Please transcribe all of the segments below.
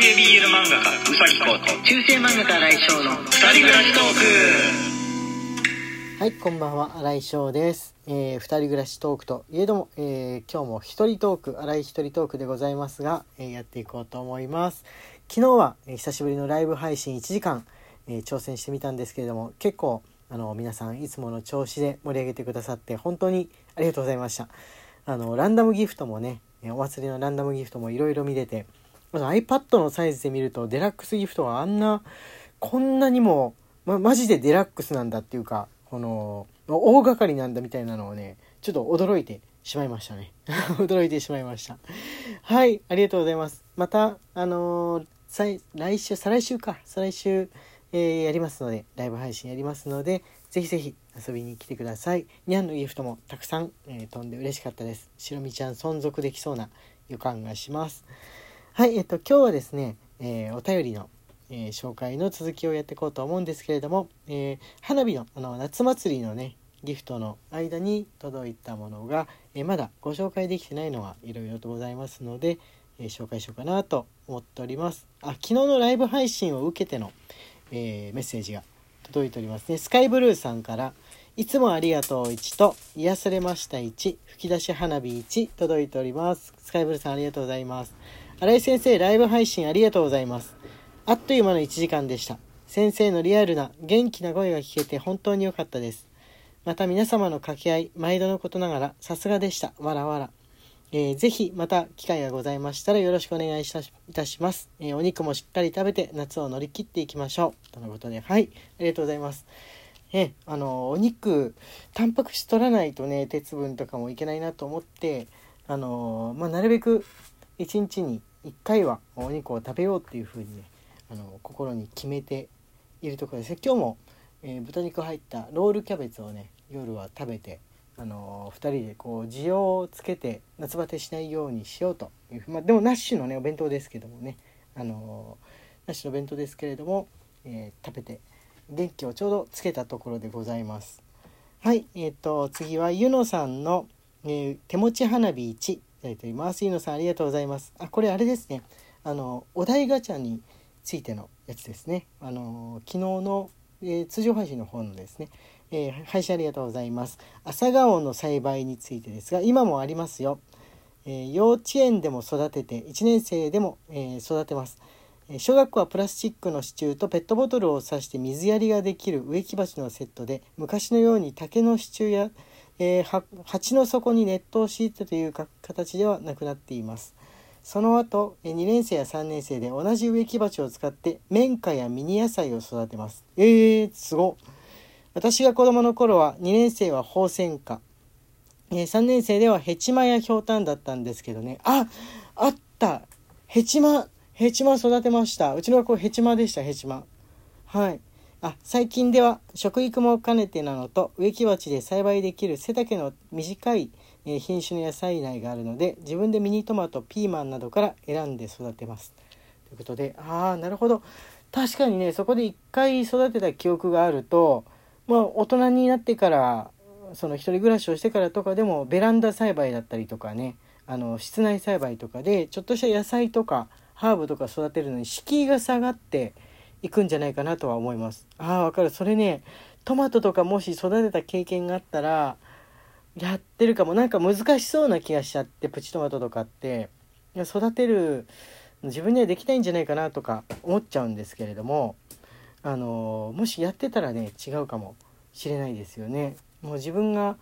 系 BL 漫画家うさぎこと中世漫画家来翔の二人暮らしトークはい、こんばんは、新井翔です。えー、二人暮らしトークといえども、えー、今日も一人トーク、新井一人トークでございますが、えーやっていこうと思います。昨日は、えー久しぶりのライブ配信1時間、えー挑戦してみたんですけれども、結構、あの、皆さんいつもの調子で盛り上げてくださって、本当にありがとうございました。あの、ランダムギフトもね、えーお祭りのランダムギフトもいろいろ見れて、iPad のサイズで見ると、デラックスギフトはあんな、こんなにも、ま、マジでデラックスなんだっていうか、この、大掛かりなんだみたいなのをね、ちょっと驚いてしまいましたね。驚いてしまいました。はい、ありがとうございます。また、あのー再来週、再来週か、再来週、えーやりますので、ライブ配信やりますので、ぜひぜひ遊びに来てください。ニャンのギフトもたくさん、えー飛んで嬉しかったです。白みちゃん存続できそうな予感がします。はい、えっと、今日はですね、えーお便りの、えー紹介の続きをやっていこうと思うんですけれども、えー花火のあの夏祭りのねギフトの間に届いたものが、えーまだご紹介できてないのはいろいろとございますので、えー紹介しようかなと思っております。あ昨日のライブ配信を受けての、えーメッセージが届いておりますね。スカイブルーさんから「いつもありがとう1と癒されました1吹き出し花火1」届いております。スカイブルーさんありがとうございます。新井先生ライブ配信ありがとうございますあっという間の1時間でした。先生のリアルな元気な声が聞けて本当に良かったです。また皆様の掛け合い、毎度のことながらさすがでした。わらわら。えーぜひまた機会がございましたらよろしくお願いいたします、えーお肉もしっかり食べて夏を乗り切っていきましょう。とのことで、はい、ありがとうございます。えあのお肉タンパク質取らないとね鉄分とかもいけないなと思ってあのまあ、なるべく1日に1回はお肉を食べようっていうふうにねあの心に決めているところですね今日も、えー豚肉入ったロールキャベツをね夜は食べてあの2人でこう需要をつけて夏バテしないようにしようといううまあ、でもナッシュのねお弁当ですけどもねあのナッシュの弁当ですけれども、えー食べて元気をちょうどつけたところでございます。はい、えっ、と次はゆのさんの、え手持ち花火1ただいております。ゆのさんありがとうございます。あこれあれですね。あのお題ガチャについてのやつですね。あの昨日の、えー通常配信の方のですね、えー配信ありがとうございます。朝顔の栽培についてですが今もありますよ。えー幼稚園でも育てて1年生でも、えー育てます。えー小学校はプラスチックの支柱とペットボトルを挿して水やりができる植木鉢のセットで昔のように竹の支柱や、えー鉢の底にネットを敷いたという形ではなくなっています。その後え2年生や3年生で同じ植木鉢を使って綿花やミニ野菜を育てます。えー、すご私が子供の頃は2年生はホウセンカえ3年生ではヘチマやヒョウタンだったんですけどね。ああった。ヘチマヘチマ育てました。うちの学校ヘチマでしたヘチマ。はい。あ最近では食育も兼ねてなのと植木鉢で栽培できる背丈の短い品種の野菜苗があるので自分でミニトマトピーマンなどから選んで育てます。ということでああなるほど。確かにねそこで一回育てた記憶があるとまあ大人になってからその一人暮らしをしてからとかでもベランダ栽培だったりとかねあの室内栽培とかでちょっとした野菜とかハーブとか育てるのに敷居が下がっていくんじゃないかなとは思います。ああわかる。それねトマトとかもし育てた経験があったらやってるかも。なんか難しそうな気がしちゃってプチトマトとかって。いや育てる自分にはできないんじゃないかなとか思っちゃうんですけれどもあのもしやってたらね違うかも。しれないですよね。もう自分が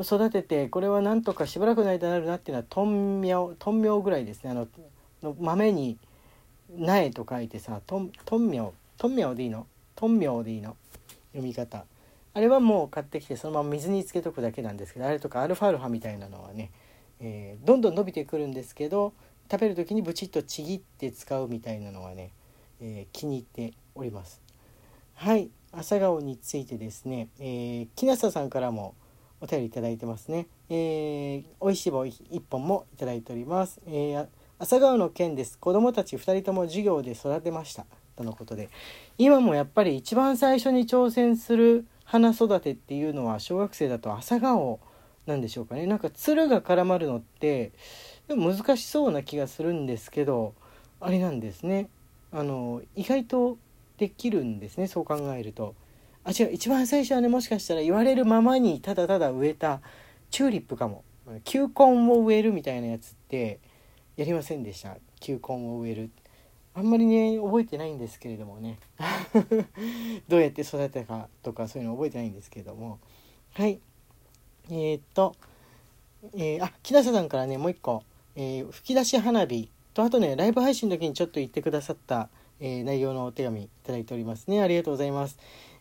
育ててこれはなんとかしばらくの間になるなっていうのはトンミョウトンミョウぐらいですね。あのの豆に苗と書いてさトントンミョウトンミョウでいいの？トンミョウでいいの？読み方あれはもう買ってきてそのまま水につけとくだけなんですけどあれとかアルファルファみたいなのはね、えーどんどん伸びてくるんですけど食べる時にブチッとちぎって使うみたいなのはね、えー気に入っております。はい朝顔についてですね、えー、木下さんからもお便りいただいてますね。えー、おいしい棒一本もいいております。えー、朝顔の件です。子供たち2人とも授業で育てました。とのことで、今もやっぱり一番最初に挑戦する花育てっていうのは小学生だと朝顔なんでしょうかね。なんかつるが絡まるのってでも難しそうな気がするんですけど、あれなんですねあの意外とできるんですねそう考えるとあ違う一番最初はねもしかしたら言われるままにただただ植えたチューリップかも球根を植えるみたいなやつってやりませんでした。球根を植える。あんまりね覚えてないんですけれどもね。どうやって育てたかとかそういうの覚えてないんですけれども。はい。えー、っと、えー、あ木下さんからねもう一個、えー、吹き出し花火とあとねライブ配信の時にちょっと言ってくださった、え内容のお手紙いただいておりますね。ありがとうございます。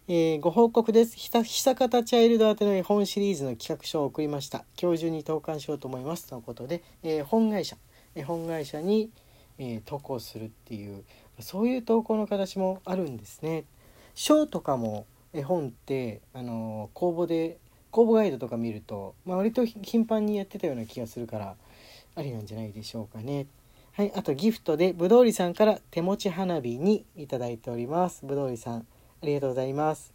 えー、ご報告です。久方チャイルド宛ての絵本シリーズの企画書を送りました。今日中に投函しようと思います。とのことで、えー、本会社、絵本会社に、えー、投稿するっていうそういう投稿の形もあるんですね。賞とかも絵本ってあの公募で公募ガイドとか見ると、まあ、割と頻繁にやってたような気がするからありなんじゃないでしょうかね。はい、あとギフトでぶどうりさんから手持ち花火にいただいております。ぶどうりさんありがとうございます。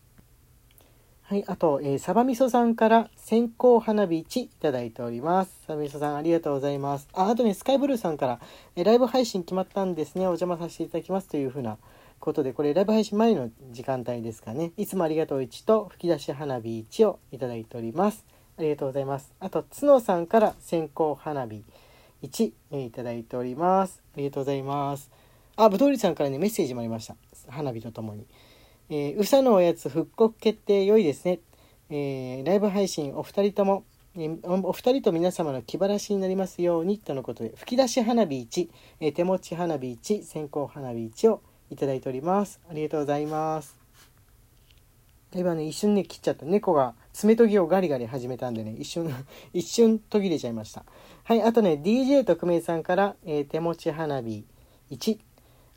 はい、あと、えー、サバみそさんから線香花火1いただいております。サバみそさんありがとうございます。あ、あとね、スカイブルーさんから、えー、ライブ配信決まったんですね。お邪魔させていただきますというふうなことで、これライブ配信前の時間帯ですかね。いつもありがとう1と吹き出し花火1をいただいております。ありがとうございます。あと、角さんから線香花火1、えー、いただいております。ありがとうございます。あ、ぶどうりさんからね、メッセージもありました。花火とともに。えー、うさのおやつ復刻決定良いですね。えー、ライブ配信お二人とも、えー、お二人と皆様の気晴らしになりますようにとのことで吹き出し花火1、えー、手持ち花火1線香花火1をいただいております。ありがとうございます。今ね一瞬ね切っちゃった。猫が爪研ぎをガリガリ始めたんでね一瞬 一瞬途切れちゃいました。はいあとね DJ 特命さんから、えー、手持ち花火1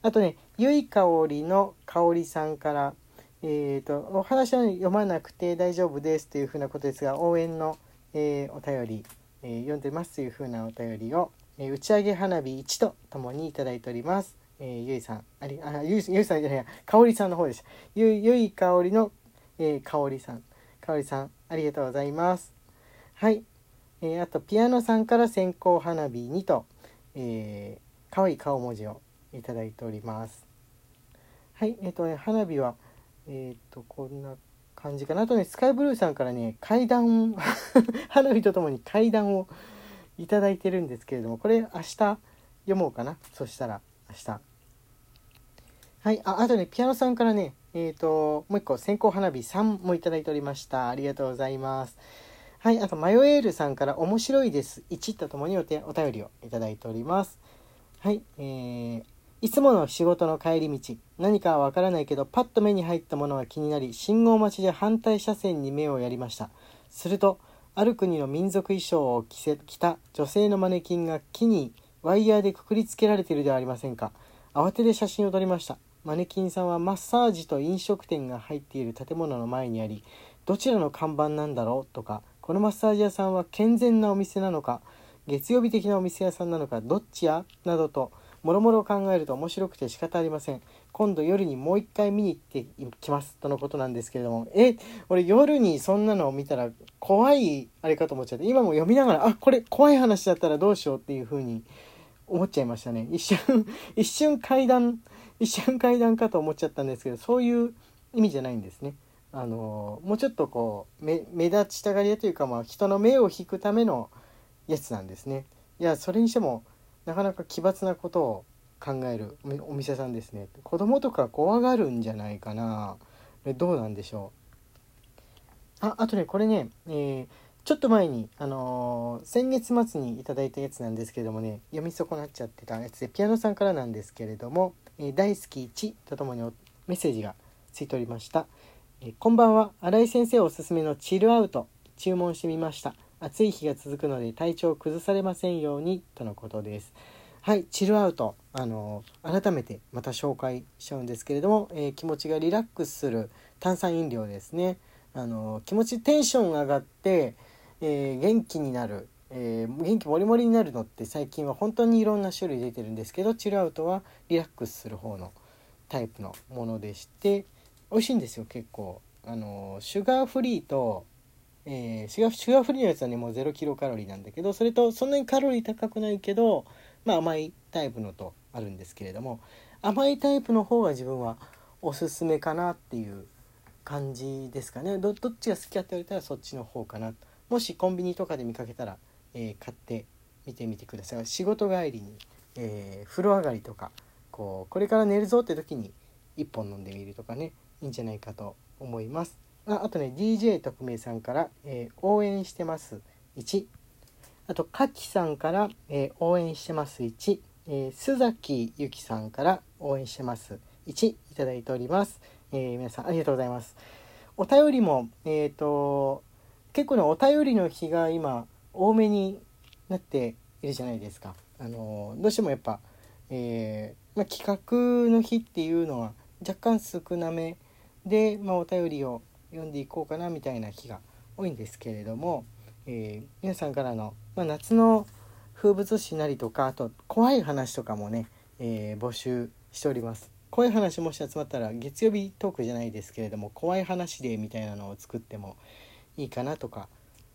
あとねゆいかおりのかおりさんからえーと、お話は読まなくて大丈夫ですというふうなことですが応援の、えー、お便り、えー、読んでますというふうなお便りを、え、打ち上げ花火1とともにいただいております。えー、ゆいさんありあゆいゆいさんじゃないやかおりさんの方でしたゆゆいかおりの、えー、かおりさん。かおりさんありがとうございます。はい、えー、あとピアノさんから線香花火2と、えー、かわいい顔文字をいただいております。はい。えっ、ー、とね花火はえっ、とこんな感じかな。あとねスカイブルーさんからね階段 花火とともに階段をいただいてるんですけれどもこれ明日読もうかな。そしたら明日。はいああとねピアノさんからねえっ、ともう一個線香花火3もいただいておりました。ありがとうございます。はいあとマヨエールさんから面白いです。1とともにお手お便りをいただいております。はいえー、いつもの仕事の帰り道何かはわからないけどパッと目に入ったものが気になり信号待ちで反対車線に目をやりました。するとある国の民族衣装を着せ着た女性のマネキンが木にワイヤーでくくりつけられているではありませんか。慌てて写真を撮りました。マネキンさんはマッサージと飲食店が入っている建物の前にありどちらの看板なんだろうとかこのマッサージ屋さんは健全なお店なのか月曜日的なお店屋さんなのかどっちや？などともろもろ考えると面白くて仕方ありません。今度夜にもう一回見に行ってきますとのことなんですけれども。え俺夜にそんなのを見たら怖いあれかと思っちゃって。今も読みながらあこれ怖い話だったらどうしようっていう風に思っちゃいましたね。一瞬 一瞬階段一瞬階段かと思っちゃったんですけどそういう意味じゃないんですね。あのもうちょっとこう目立ちたがり屋というかまあ人の目を引くためのやつなんですね。いやそれにしてもなかなか奇抜なことを考えるお店さんですね。子供とか怖がるんじゃないかな。どうなんでしょう？ああとねこれね、えー、ちょっと前に、あのー、先月末に頂いたやつなんですけれどもね読み損なっちゃってたやつでピアノさんからなんですけれども「えー、大好き1」とともにメッセージがついておりました、えー、こんばんは。新井先生おすすめのチルアウト注文してみました。暑い日が続くので体調を崩されませんようにとのことです。はい、チルアウト。あの改めてまた紹介しちゃうんですけれども、えー、気持ちがリラックスする炭酸飲料ですね。あの気持ちテンション上がって、えー、元気になる、えー、元気もりもりになるのって最近は本当にいろんな種類出てるんですけどチルアウトはリラックスする方のタイプのものでして美味しいんですよ結構。あのシュガーフリーとえー、シュガフリーのやつはねもう0キロカロリーなんだけどそれとそんなにカロリー高くないけどまあ、甘いタイプのとあるんですけれども甘いタイプの方が自分はおすすめかなっていう感じですかね。どっちが好きかって言われたらそっちの方かな。もしコンビニとかで見かけたら、えー、買ってみてみてください。仕事帰りに、えー、風呂上がりとかこうこれから寝るぞって時に1本飲んでみるとかねいいんじゃないかと思います。ああとね DJ 特命さんから、えー、応援してます。1あとかきさんから、えー、応援してます。1、えー、須崎ゆきさんから応援してます。1いただいております、えー、皆さんありがとうございます。お便りもえっ、と結構ねお便りの日が今多めになっているじゃないですか。あのどうしてもやっぱ、えまあ、企画の日っていうのは若干少なめで、まあ、お便りを読んでいこうかなみたいな日が多いんですけれども、えー、皆さんからの、まあ、夏の風物詩なりとかあと怖い話とかもね、えー、募集しております。怖い話もし集まったら月曜日トークじゃないですけれども怖い話でみたいなのを作ってもいいかなとか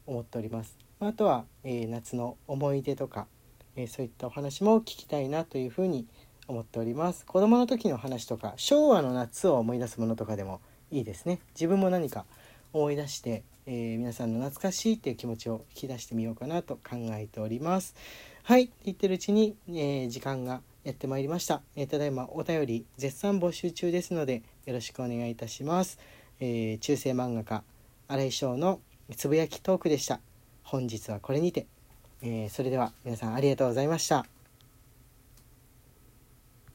思っております。まあとは、えー、夏の思い出とか、えそういったお話も聞きたいなというふうに思っております。子供の時の話とか昭和の夏を思い出すものとかでもいいですね。自分も何か思い出して、えー、皆さんの懐かしいっていう気持ちを引き出してみようかなと考えております。はい。言ってるうちに、えー、時間がやってまいりました、えー、ただいまお便り絶賛募集中ですのでよろしくお願いいたします、え中世漫画家新井翔のつぶやきトークでした。本日はこれにて、えそれでは皆さんありがとうございました。